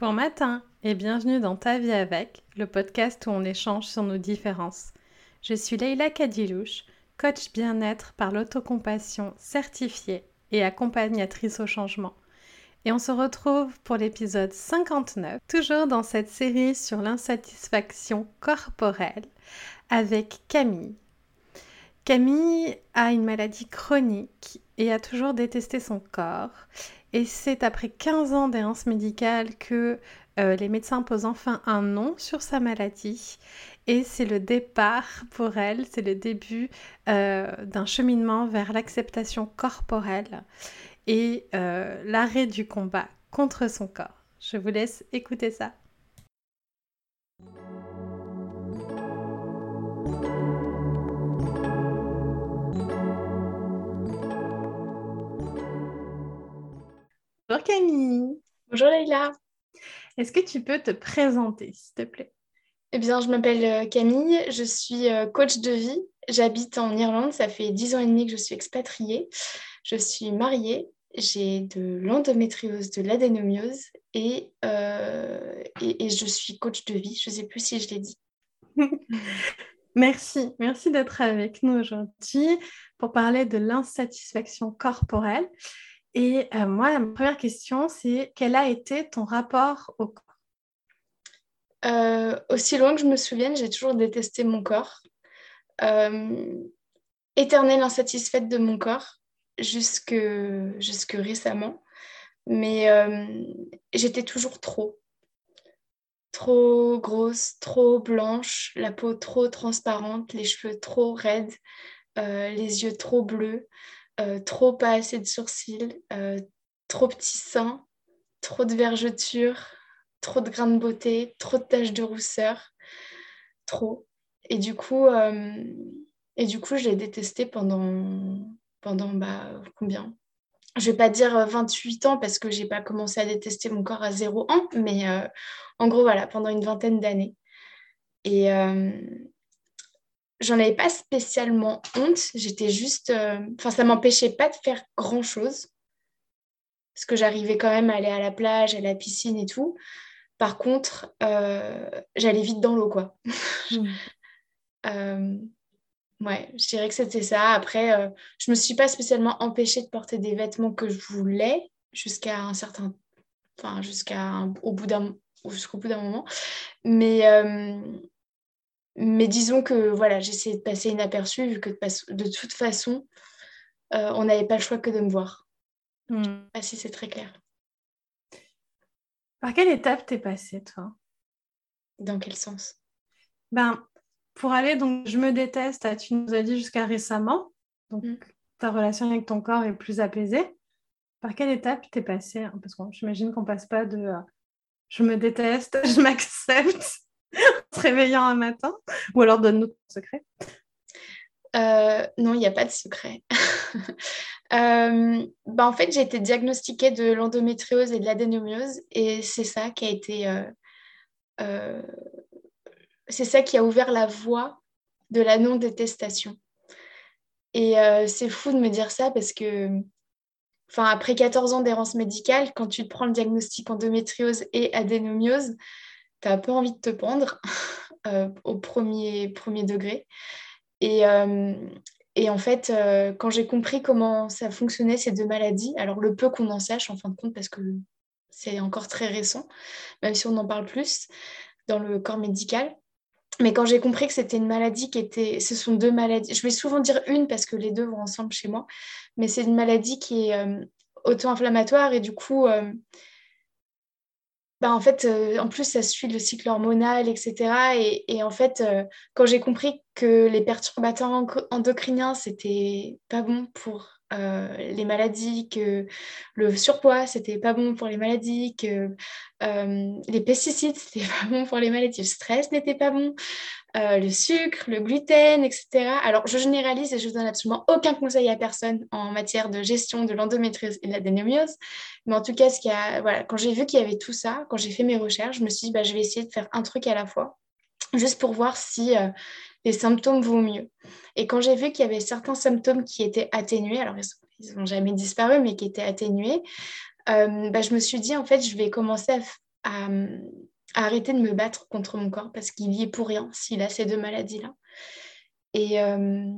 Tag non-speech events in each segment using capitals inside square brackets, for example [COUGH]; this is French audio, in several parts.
Bon matin et bienvenue dans Ta vie avec, le podcast où on échange sur nos différences. Je suis Leïla Kadilouche, coach bien-être par l'autocompassion certifiée et accompagnatrice au changement. Et on se retrouve pour l'épisode 59, toujours dans cette série sur l'insatisfaction corporelle avec Camille. Camille a une maladie chronique et a toujours détesté son corps. Et c'est après 15 ans d'errance médicale que euh, les médecins posent enfin un nom sur sa maladie. Et c'est le départ pour elle, c'est le début euh, d'un cheminement vers l'acceptation corporelle et euh, l'arrêt du combat contre son corps. Je vous laisse écouter ça. Bonjour Camille. Bonjour Leïla. Est-ce que tu peux te présenter, s'il te plaît? Eh bien, je m'appelle euh, Camille, je suis euh, coach de vie. J'habite en Irlande, ça fait dix ans et demi que je suis expatriée. Je suis mariée, j'ai de l'endométriose, de l'adénomiose et, euh, et, et, je suis coach de vie. Je ne sais plus si je l'ai dit. [LAUGHS] merci, merci d'être avec nous aujourd'hui pour parler de l'insatisfaction corporelle. Et euh, moi, ma première question, c'est quel a été ton rapport au corps? Euh, Aussi loin que je me souvienne, j'ai toujours détesté mon corps. Euh, éternelle insatisfaite de mon corps jusque, jusque récemment. Mais euh, j'étais toujours trop. Trop grosse, trop blanche, la peau trop transparente, les cheveux trop raides, les yeux trop bleus. Euh, trop pas assez de sourcils, euh, trop petits seins, trop de vergetures, trop de grains de beauté, trop de taches de rousseur, trop. Et du coup, euh, et du coup je l'ai détesté pendant, pendant bah, combien? Je vais pas dire 28 ans parce que j'ai pas commencé à détester mon corps à 0 ans, mais en gros, voilà, pendant une vingtaine d'années. Et, j'en avais pas spécialement honte. J'étais juste. Euh, enfin, ça m'empêchait pas de faire grand chose. Parce que j'arrivais quand même à aller à la plage, à la piscine et tout. Par contre, euh, j'allais vite dans l'eau, quoi. [LAUGHS] Hmm. Euh, ouais, je dirais que c'était ça. Après, je me suis pas spécialement empêchée de porter des vêtements que je voulais jusqu'à un certain. Enfin, jusqu'à au bout d'un jusqu'au bout d'un moment. Mais mais disons que voilà, j'essayais de passer inaperçu vu que de, toute façon, euh, on n'avait pas le choix que de me voir. Je ne sais pas si c'est très clair. Par quelle étape t'es passée, toi? Dans quel sens? Ben, pour aller, donc, je me déteste, tu nous as dit jusqu'à récemment, donc hmm. ta relation avec ton corps est plus apaisée. Par quelle étape t'es passée Parce que j'imagine qu'on passe pas de euh, je me déteste, [LAUGHS] je m'accepte en [LAUGHS] se réveillant un matin Ou alors donne-nous ton secret. Euh, non, il n'y a pas de secret. [LAUGHS] euh, bah, en fait, j'ai été diagnostiquée de l'endométriose et de l'adénomiose et c'est ça qui a été... Euh, c'est ça qui a ouvert la voie de la non-détestation. Et c'est fou de me dire ça parce que, enfin, après 14 ans d'errance médicale, quand tu te prends le diagnostic endométriose et adénomiose, tu as peu envie de te pendre [LAUGHS] euh, au premier, premier degré. Et, euh, et en fait, euh, quand j'ai compris comment ça fonctionnait, ces deux maladies, alors le peu qu'on en sache en fin de compte, parce que c'est encore très récent, même si on en parle plus dans le corps médical. Mais quand j'ai compris que c'était une maladie qui était, ce sont deux maladies, je vais souvent dire une parce que les deux vont ensemble chez moi, mais c'est une maladie qui est auto-inflammatoire et du coup, bah, en fait, euh, en plus, ça suit le cycle hormonal, etc. Et, en fait, euh, quand j'ai compris que les perturbateurs endocriniens, c'était pas bon pour euh, les maladies, que le surpoids, c'était pas bon pour les maladies, que les pesticides, [LAUGHS] c'était pas bon pour les maladies, le stress n'était pas bon, le sucre, le gluten, etc. Alors, je généralise et je donne absolument aucun conseil à personne en matière de gestion de l'endométriose et de l'adénomiose. Mais en tout cas, ce a, voilà, quand j'ai vu qu'il y avait tout ça, quand j'ai fait mes recherches, je me suis dit, bah, je vais essayer de faire un truc à la fois, juste pour voir si euh, les symptômes vont mieux. Et quand j'ai vu qu'il y avait certains symptômes qui étaient atténués, alors ils n'ont jamais disparu, mais qui étaient atténués, euh, bah, je me suis dit, en fait, je vais commencer à, arrêter de me battre contre mon corps parce qu'il y est pour rien s'il a ces deux maladies-là. Et, euh,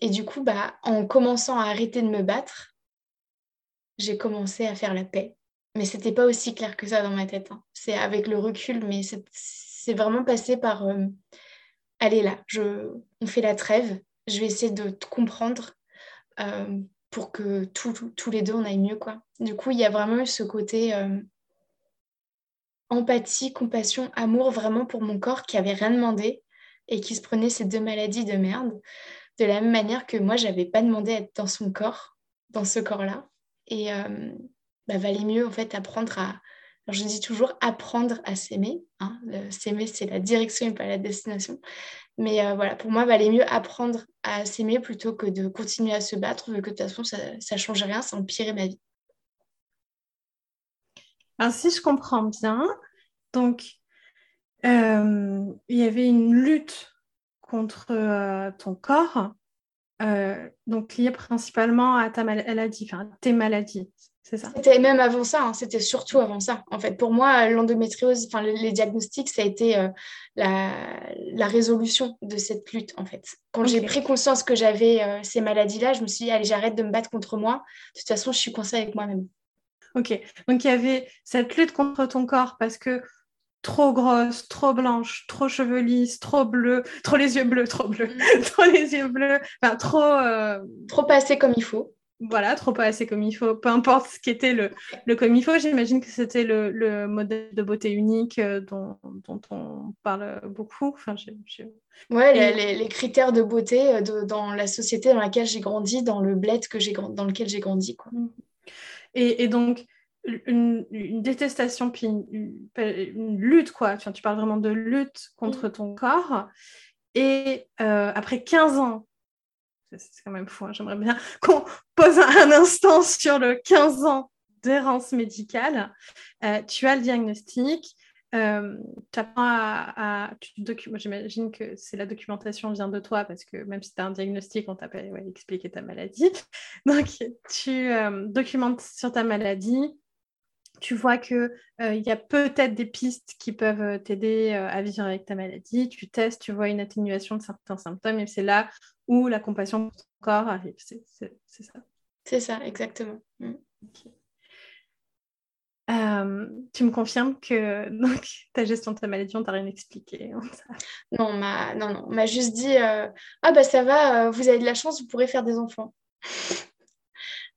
et du coup, bah, en commençant à arrêter de me battre, j'ai commencé à faire la paix. Mais c'était pas aussi clair que ça dans ma tête. Hein. C'est avec le recul, mais c'est vraiment passé par euh, allez là, on fait la trêve, je vais essayer de te comprendre euh, pour que tous les deux on aille mieux. Du coup, il y a vraiment eu ce côté empathie, compassion, amour vraiment pour mon corps qui avait rien demandé et qui se prenait ces deux maladies de merde. De la même manière que moi, j'avais pas demandé à être dans son corps, dans ce corps-là. Et euh, bah, valait mieux en fait apprendre à. Alors je dis toujours apprendre à s'aimer. Hein. S'aimer, c'est la direction et pas la destination. Mais euh, voilà, pour moi, valait mieux apprendre à s'aimer plutôt que de continuer à se battre, vu que de toute façon, ça ne change rien, ça empirait ma vie. Alors, si je comprends bien, donc, euh, il y avait une lutte contre euh, ton corps, euh, donc liée principalement à ta maladie, enfin tes maladies, c'est ça C'était même avant ça, hein, c'était surtout avant ça. En fait, pour moi, l'endométriose, enfin les, diagnostics, ça a été la, résolution de cette lutte, en fait. Quand j'ai pris conscience que j'avais ces maladies-là, je me suis dit, allez, j'arrête de me battre contre moi. De toute façon, je suis coincée avec moi-même. Ok, donc il y avait cette lutte contre ton corps parce que trop grosse, trop blanche, trop cheveux lisses, trop bleu, trop les yeux bleus, trop bleus, mm. [LAUGHS] trop les yeux bleus, enfin trop... Euh, trop passé comme il faut. Voilà, trop pas assez comme il faut. Peu importe ce qui était le, le comme il faut, j'imagine que c'était le, le, modèle de beauté unique euh, dont, dont, on parle beaucoup. Enfin, Ouais, les, les, critères de beauté euh, de, dans la société dans laquelle j'ai grandi, dans le bled que j'ai, dans lequel j'ai grandi. Quoi. Mm. Et, et, donc, une, détestation, puis une, lutte, quoi. Tu, tu, parles vraiment de lutte contre mm. ton corps. Et euh, après 15 ans, c'est quand même fou, hein, j'aimerais bien [LAUGHS] qu'on pose un instant sur le 15 ans d'errance médicale. Euh, tu as le diagnostic, euh, tu apprends à, j'imagine que c'est la documentation vient de toi parce que même si tu as un diagnostic, on t'a pas expliqué ta maladie. [LAUGHS] Donc, tu documentes sur ta maladie, tu vois qu'il euh, y a peut-être des pistes qui peuvent euh, t'aider euh, à vivre avec ta maladie, tu testes, tu vois une atténuation de certains symptômes et c'est là où la compassion pour ton corps arrive. C'est ça. C'est ça, exactement. Mm. tu me confirmes que [LAUGHS] donc, ta gestion de ta maladie, on t'a rien expliqué hein, Non, on m'a non, non, m'a juste dit Ah, bah ça va, vous avez de la chance, vous pourrez faire des enfants.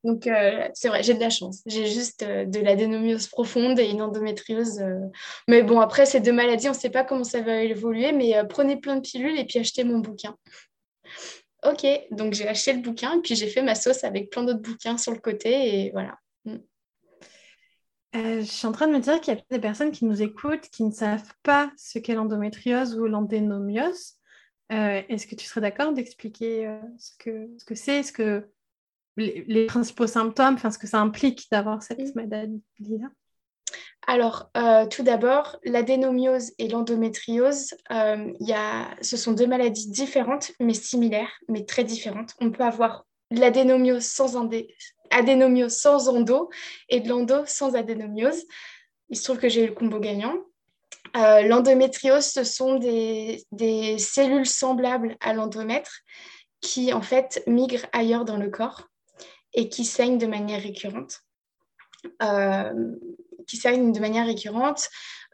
Donc, euh, c'est vrai, j'ai de la chance. J'ai juste euh, de l'adénomiose profonde et une endométriose. Euh. Mais bon, après, ces deux maladies, on ne sait pas comment ça va évoluer, mais prenez plein de pilules et puis achetez mon bouquin. Ok, donc j'ai acheté le bouquin et puis j'ai fait ma sauce avec plein d'autres bouquins sur le côté et voilà. Mm. je suis en train de me dire qu'il y a des personnes qui nous écoutent qui ne savent pas ce qu'est l'endométriose ou l'endénomiose. Est-ce que tu serais d'accord d'expliquer ce, que c'est, ce que les, principaux symptômes, enfin, ce que ça implique d'avoir cette mm. maladie-là? Alors, euh, tout d'abord, l'adénomiose et l'endométriose, euh, ce sont deux maladies différentes, mais similaires, mais très différentes. On peut avoir l'adénomiose sans, adénomiose sans endo et de l'endo sans adénomiose. Il se trouve que j'ai eu le combo gagnant. Euh, l'endométriose, ce sont des, des cellules semblables à l'endomètre qui, en fait, migrent ailleurs dans le corps et qui saignent de manière récurrente. Euh, qui saignent de manière récurrente.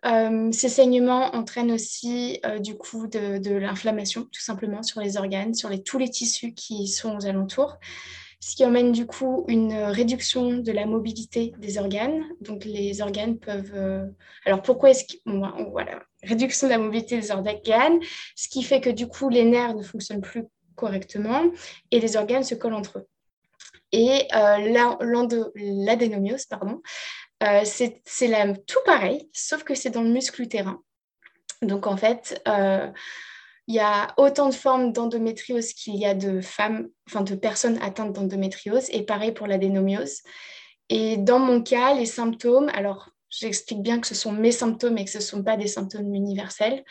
Euh, ces saignements entraînent aussi euh, du coup de, l'inflammation tout simplement sur les organes, sur tous les tissus qui sont aux alentours, ce qui emmène du coup une réduction de la mobilité des organes. Donc les organes peuvent... Alors pourquoi est-ce que... voilà, réduction de la mobilité des organes, ce qui fait que du coup les nerfs ne fonctionnent plus correctement et les organes se collent entre eux. Et euh, l'adénomiose, pardon, euh, c'est tout pareil, sauf que c'est dans le muscle utérin. Donc en fait, euh, il y a autant de formes d'endométriose qu'il y a de femmes, enfin de personnes atteintes d'endométriose, et pareil pour l'adénomiose. Et dans mon cas, les symptômes, alors j'explique bien que ce sont mes symptômes et que ce ne sont pas des symptômes universels,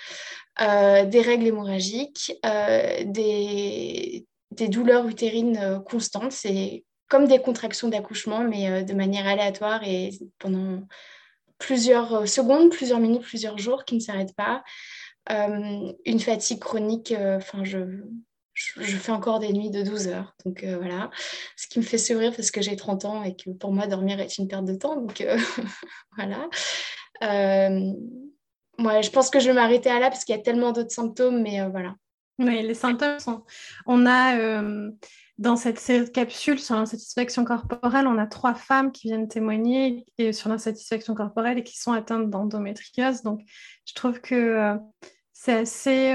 des règles hémorragiques, des, des, douleurs utérines constantes, c'est comme des contractions d'accouchement, mais euh, de manière aléatoire et pendant plusieurs secondes, plusieurs minutes, plusieurs jours qui ne s'arrêtent pas. une fatigue chronique, enfin, je, fais encore des nuits de 12 heures. Donc voilà, ce qui me fait sourire parce que j'ai 30 ans et que pour moi, dormir est une perte de temps. Donc [LAUGHS] voilà. moi, je pense que je vais m'arrêter à là parce qu'il y a tellement d'autres symptômes, mais voilà. Oui, les symptômes sont. On a dans cette capsule sur l'insatisfaction corporelle, on a trois femmes qui viennent témoigner sur l'insatisfaction corporelle et qui sont atteintes d'endométriose. Donc, je trouve que c'est assez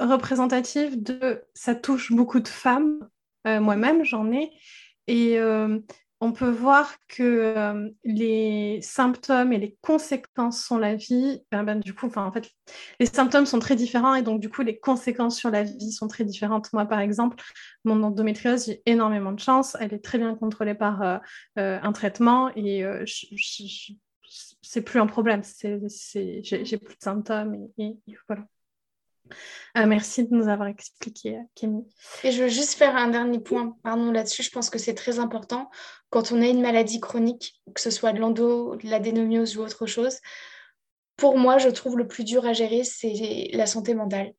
représentatif de ça touche beaucoup de femmes. Euh, moi-même, j'en ai. Et euh, on peut voir que euh, les symptômes et les conséquences sur la vie, ben, ben, du les symptômes sont très différents et donc, du coup, les conséquences sur la vie sont très différentes. Moi, par exemple, mon endométriose, j'ai énormément de chance. Elle est très bien contrôlée par un traitement et c'est plus un problème. J'ai plus de symptômes et voilà. Euh, merci de nous avoir expliqué, euh, Camille. Et je veux juste faire un dernier point pardon, là-dessus. Je pense que c'est très important quand on a une maladie chronique, que ce soit de l'endo, de l'adénomiose ou autre chose. Pour moi, je trouve le plus dur à gérer, c'est la santé mentale.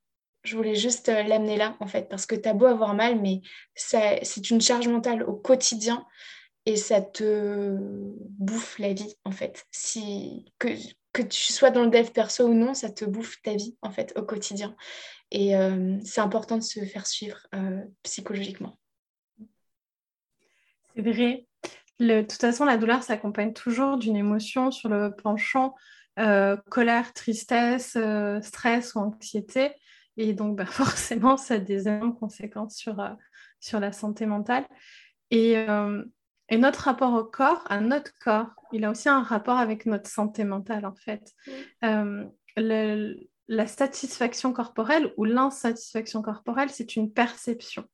Je voulais juste euh, l'amener là, en fait, parce que tu as beau avoir mal, mais c'est une charge mentale au quotidien et ça te bouffe la vie, en fait. Si, que, que tu sois dans le dev perso ou non, ça te bouffe ta vie en fait au quotidien. Et euh, c'est important de se faire suivre euh, psychologiquement. C'est vrai. de toute façon, la douleur s'accompagne toujours d'une émotion sur le penchant euh, colère, tristesse, stress ou anxiété. Et donc, bah, [LAUGHS] forcément, ça a des énormes conséquences sur, sur la santé mentale. Et et notre rapport au corps, à notre corps, il a aussi un rapport avec notre santé mentale, en fait. Euh, la satisfaction corporelle ou l'insatisfaction corporelle, c'est une perception.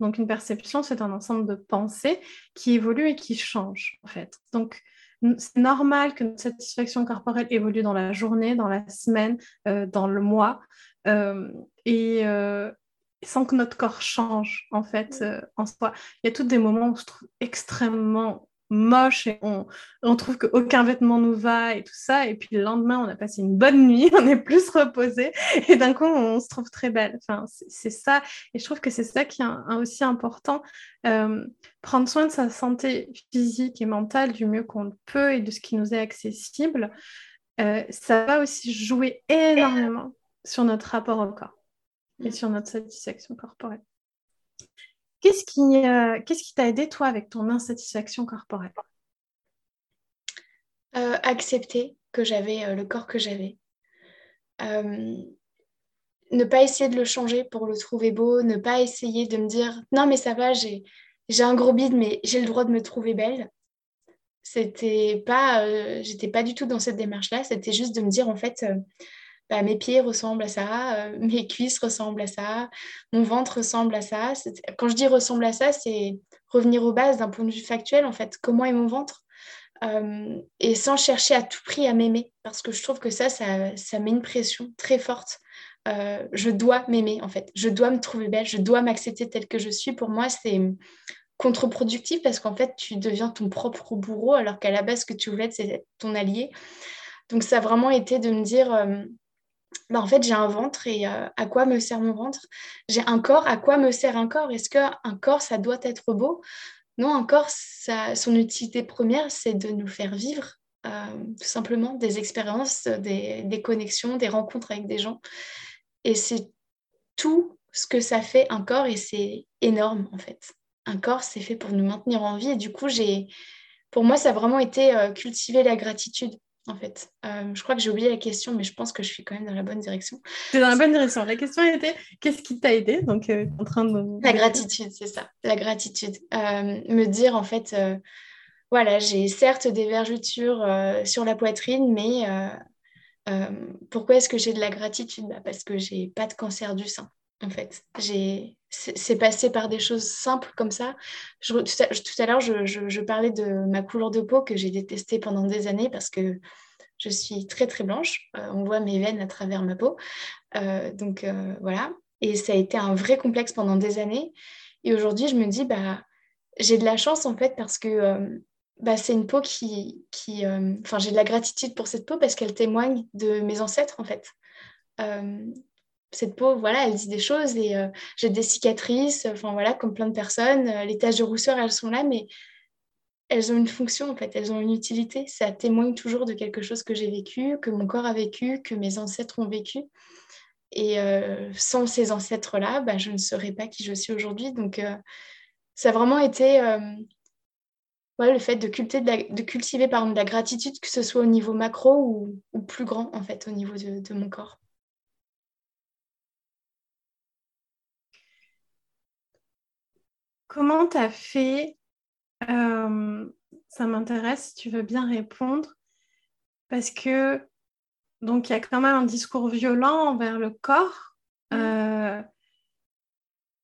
Donc, une perception, c'est un ensemble de pensées qui évoluent et qui changent, en fait. Donc, c'est normal que notre satisfaction corporelle évolue dans la journée, dans la semaine, euh, dans le mois. Euh, et, sans que notre corps change en fait euh, en soi. Il y a tous des moments où on se trouve extrêmement moche et on, on trouve qu'aucun vêtement nous va et tout ça. Et puis le lendemain, on a passé une bonne nuit, [LAUGHS] on est plus reposé et d'un coup, on se trouve très belle. Enfin, c'est ça. Et je trouve que c'est ça qui est aussi important. Euh, prendre soin de sa santé physique et mentale du mieux qu'on le peut et de ce qui nous est accessible, euh, ça va aussi jouer énormément sur notre rapport au corps et sur notre satisfaction corporelle. Qu'est-ce qui euh, qu'est-ce qui t'a aidé, toi, avec ton insatisfaction corporelle? Euh, Accepter que j'avais euh, le corps que j'avais. ne pas essayer de le changer pour le trouver beau, ne pas essayer de me dire non, mais ça va, j'ai, j'ai un gros bide, mais j'ai le droit de me trouver belle. C'était pas, j'étais pas du tout dans cette démarche-là, c'était juste de me dire en fait bah, mes pieds ressemblent à ça, euh, [LAUGHS] mes cuisses ressemblent à ça, mon ventre ressemble à ça. Quand je dis ressemble à ça, c'est revenir aux bases d'un point de vue factuel, en fait, comment est mon ventre euh, et sans chercher à tout prix à m'aimer, parce que je trouve que ça, ça, ça met une pression très forte. Euh, je dois m'aimer, en fait. Je dois me trouver belle, je dois m'accepter telle que je suis. Pour moi, c'est contre-productif parce qu'en fait, tu deviens ton propre bourreau, alors qu'à la base, ce que tu voulais, c'est ton allié. Donc, ça a vraiment été de me dire, bah, en fait, j'ai un ventre et euh, à quoi me sert mon ventre? J'ai un corps, à quoi me sert un corps? Est-ce qu'un corps, ça doit être beau? Non, un corps, son utilité première, c'est de nous faire vivre euh, tout simplement des expériences, des, connexions, des rencontres avec des gens. Et c'est tout ce que ça fait un corps et c'est énorme en fait. Un corps, c'est fait pour nous maintenir en vie. Et du coup, j'ai, pour moi, ça a vraiment été euh, cultiver la gratitude en fait. Euh, je crois que j'ai oublié la question, mais je pense que je suis quand même dans la bonne direction. C'est dans la bonne direction. La question était qu'est-ce qui t'a aidé? Donc, euh, en train de... La gratitude, c'est ça. La gratitude. Euh, me dire, en fait, voilà, j'ai certes des vergetures sur la poitrine, mais pourquoi est-ce que j'ai de la gratitude? Bah, Parce que j'ai pas de cancer du sein, en fait. C'est passé par des choses simples comme ça. tout à, l'heure, je, parlais de ma couleur de peau que j'ai détestée pendant des années parce que je suis très très blanche. Euh, on voit mes veines à travers ma peau. Euh, donc euh, voilà. Et ça a été un vrai complexe pendant des années. Et aujourd'hui, je me dis, bah, j'ai de la chance en fait parce que bah, c'est une peau qui... qui enfin, j'ai de la gratitude pour cette peau parce qu'elle témoigne de mes ancêtres, en fait. Cette peau, voilà, elle dit des choses et j'ai des cicatrices, enfin voilà, comme plein de personnes. les taches de rousseur, elles sont là, mais elles ont une fonction en fait, elles ont une utilité. Ça témoigne toujours de quelque chose que j'ai vécu, que mon corps a vécu, que mes ancêtres ont vécu. Et euh, sans ces ancêtres-là, bah, je ne serais pas qui je suis aujourd'hui. Donc, euh, ça a vraiment été euh, le fait de, cultiver, de, cultiver par exemple, de la gratitude, que ce soit au niveau macro ou, plus grand, en fait, au niveau de mon corps. Comment tu as fait euh, ça m'intéresse si tu veux bien répondre. Parce que, donc, il y a quand même un discours violent envers le corps. Euh,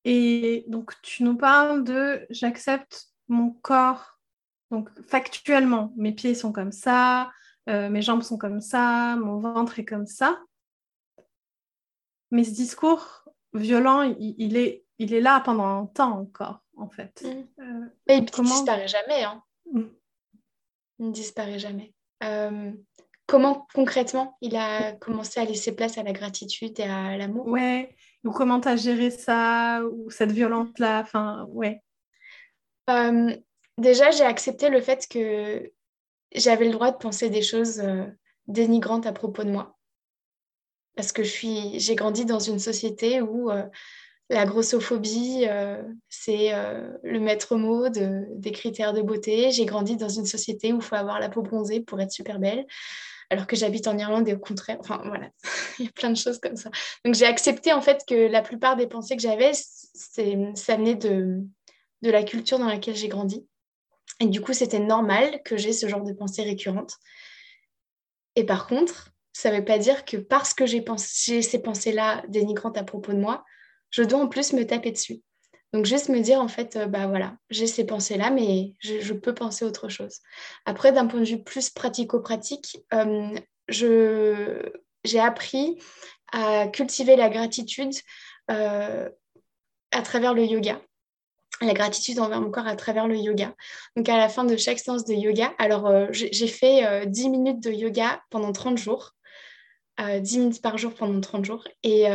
et donc, tu nous parles de j'accepte mon corps. Donc, factuellement, mes pieds sont comme ça, euh, mes jambes sont comme ça, mon ventre est comme ça. Mais ce discours violent, il, est, il est là pendant un temps encore en fait. Mm. Euh, Mais il ne disparaît jamais. Hein. Mm. Il ne disparaît jamais. Euh, comment concrètement il a commencé à laisser place à la gratitude et à l'amour? Ouais, ou comment tu as géré ça, ou cette violence-là, enfin, ouais. Euh, déjà, j'ai accepté le fait que j'avais le droit de penser des choses dénigrantes à propos de moi. Parce que j'ai grandi dans une société où la grossophobie, euh, c'est euh, le maître mot des critères de beauté. J'ai grandi dans une société où il faut avoir la peau bronzée pour être super belle, alors que j'habite en Irlande et au contraire, enfin voilà, [LAUGHS] il y a plein de choses comme ça. Donc j'ai accepté en fait que la plupart des pensées que j'avais, ça venait de, de la culture dans laquelle j'ai grandi. Et du coup, c'était normal que j'ai ce genre de pensées récurrentes. Et par contre, ça ne veut pas dire que parce que j'ai ces pensées-là dénigrantes à propos de moi, je dois en plus me taper dessus. Donc juste me dire en fait, euh, bah voilà, j'ai ces pensées-là, mais je, peux penser autre chose. Après, d'un point de vue plus pratico-pratique, euh, j'ai appris à cultiver la gratitude euh, à travers le yoga. La gratitude envers mon corps à travers le yoga. Donc à la fin de chaque séance de yoga, alors j'ai fait 10 minutes de yoga pendant 30 jours. 10 minutes par jour pendant 30 jours. Et,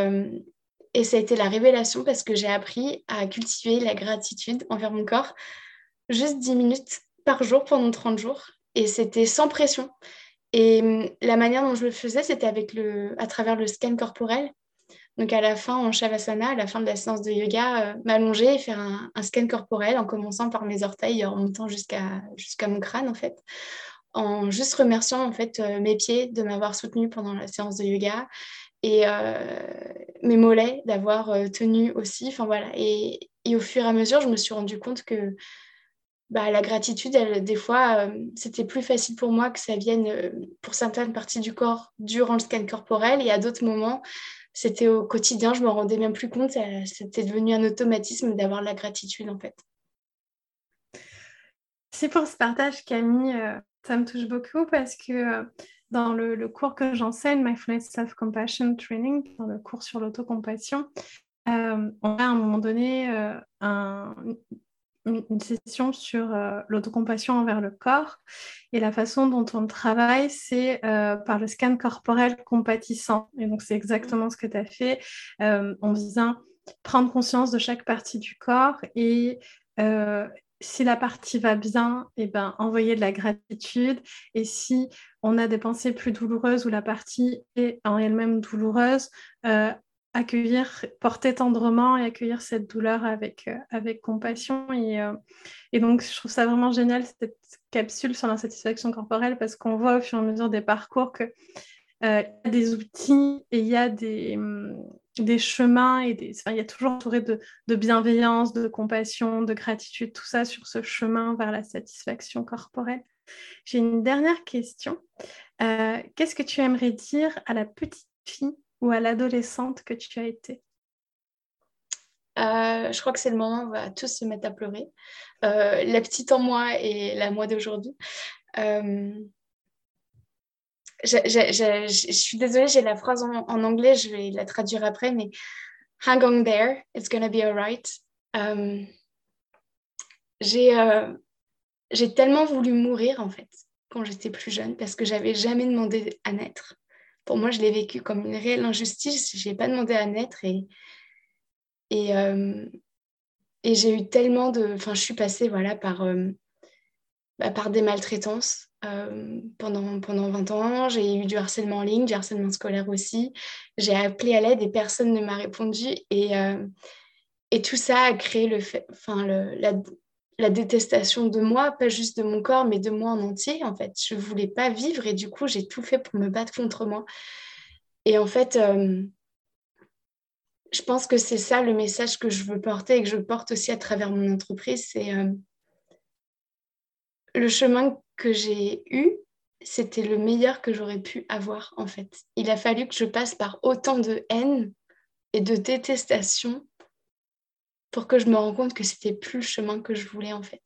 et ça a été la révélation parce que j'ai appris à cultiver la gratitude envers mon corps juste 10 minutes par jour pendant 30 jours. Et c'était sans pression. Et hum, la manière dont je le faisais, c'était avec le, à travers le scan corporel. Donc à la fin, en Shavasana, à la fin de la séance de yoga, euh, m'allonger et faire un, scan corporel en commençant par mes orteils, en montant jusqu'à jusqu'à mon crâne en fait, en juste remerciant en fait euh, mes pieds de m'avoir soutenu pendant la séance de yoga et euh, mes mollets d'avoir euh, tenu aussi. Enfin voilà. Et, au fur et à mesure, je me suis rendu compte que bah, la gratitude, elle, des fois, euh, c'était plus facile pour moi que ça vienne pour certaines parties du corps durant le scan corporel. Et à d'autres moments, c'était au quotidien, je me rendais même plus compte. C'était devenu un automatisme d'avoir la gratitude, en fait. C'est pour ce partage, Camille. ça me touche beaucoup parce que dans le, cours que j'enseigne, Mindfulness Self-Compassion Training, dans le cours sur l'autocompassion, euh, on a à un moment donné euh, une session sur euh, l'autocompassion envers le corps. Et la façon dont on travaille, c'est par le scan corporel compatissant. Et donc, c'est exactement ce que tu as fait. on vient prendre conscience de chaque partie du corps et si la partie va bien, eh ben, envoyer de la gratitude. Et si on a des pensées plus douloureuses ou la partie est en elle-même douloureuse, euh, accueillir, porter tendrement et accueillir cette douleur avec, euh, avec compassion. Et, euh, et, donc, je trouve ça vraiment génial, cette capsule sur l'insatisfaction corporelle, parce qu'on voit au fur et à mesure des parcours qu'il y a des outils et il y a des, hum, des chemins et des... il y a toujours entouré de, bienveillance, de compassion, de gratitude, tout ça sur ce chemin vers la satisfaction corporelle. J'ai une dernière question. Euh, qu'est-ce que tu aimerais dire à la petite fille ou à l'adolescente que tu as été? Euh, je crois que c'est le moment où on va tous se mettre à pleurer. Euh, la petite en moi et la moi d'aujourd'hui je, suis désolée, j'ai la phrase en, anglais, je vais la traduire après, mais hang on there, it's gonna be alright. J'ai, euh, j'ai tellement voulu mourir en fait quand j'étais plus jeune parce que j'avais jamais demandé à naître. Pour moi, je l'ai vécu comme une réelle injustice. Je n'ai pas demandé à naître euh, et j'ai eu tellement de. Enfin, je suis passée voilà, par, euh, bah, par des maltraitances euh, pendant, pendant 20 ans. J'ai eu du harcèlement en ligne, du harcèlement scolaire aussi. J'ai appelé à l'aide et personne ne m'a répondu. Et, et tout ça a créé le fait, enfin, le, la, la détestation de moi, pas juste de mon corps, mais de moi en entier. En fait, je voulais pas vivre et du coup, j'ai tout fait pour me battre contre moi. Et en fait, euh, je pense que c'est ça le message que je veux porter et que je porte aussi à travers mon entreprise. C'est euh, le chemin que j'ai eu, c'était le meilleur que j'aurais pu avoir en fait. Il a fallu que je passe par autant de haine et de détestation pour que je me rende compte que c'était plus le chemin que je voulais en fait.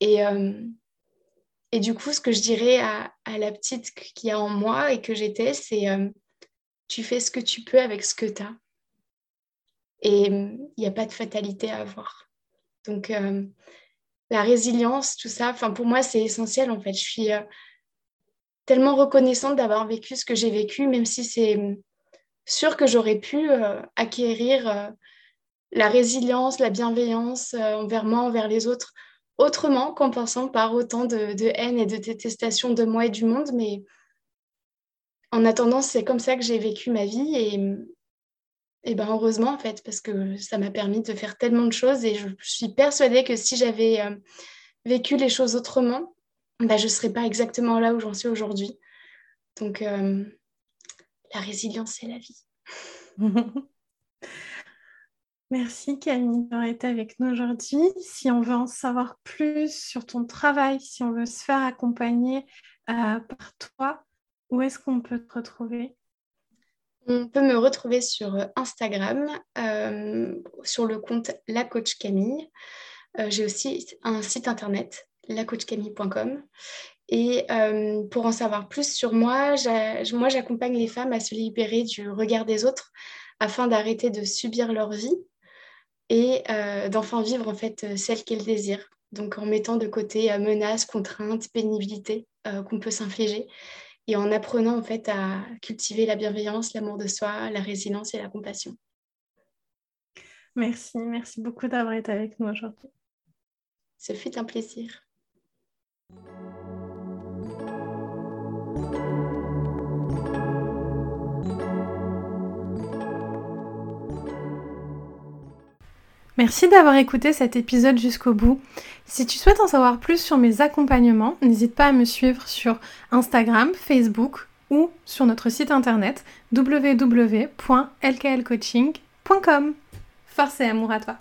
Et, euh, et du coup, ce que je dirais à, la petite qui a en moi et que j'étais, c'est euh, tu fais ce que tu peux avec ce que tu as. Et il n'y a pas de fatalité à avoir. Donc, euh, la résilience, tout ça, pour moi, c'est essentiel en fait. Je suis tellement reconnaissante d'avoir vécu ce que j'ai vécu, même si c'est sûr que j'aurais pu acquérir la résilience, la bienveillance euh, envers moi, envers les autres, autrement qu'en passant par autant de, haine et de détestation de moi et du monde. Mais en attendant, c'est comme ça que j'ai vécu ma vie et, et ben heureusement en fait, parce que ça m'a permis de faire tellement de choses et je, suis persuadée que si j'avais euh, vécu les choses autrement, ben, je ne serais pas exactement là où j'en suis aujourd'hui. Donc, euh, la résilience, c'est la vie. [LAUGHS] Merci Camille d'avoir été avec nous aujourd'hui. Si on veut en savoir plus sur ton travail, si on veut se faire accompagner euh, par toi, où est-ce qu'on peut te retrouver? On peut me retrouver sur Instagram, euh, sur le compte La Camille. Euh, j'ai aussi un site internet, lacoachcamille.com. Et pour en savoir plus sur moi, moi j'accompagne les femmes à se libérer du regard des autres afin d'arrêter de subir leur vie et euh, d'enfin vivre en fait euh, celle qu'elle désire. Donc en mettant de côté euh, menaces, contraintes, pénibilité qu'on peut s'infliger et en apprenant en fait à cultiver la bienveillance, l'amour de soi, la résilience et la compassion. Merci, merci beaucoup d'avoir été avec nous aujourd'hui. Ce fut un plaisir. Merci d'avoir écouté cet épisode jusqu'au bout. Si tu souhaites en savoir plus sur mes accompagnements, n'hésite pas à me suivre sur Instagram, Facebook ou sur notre site internet www.lklcoaching.com. Force et amour à toi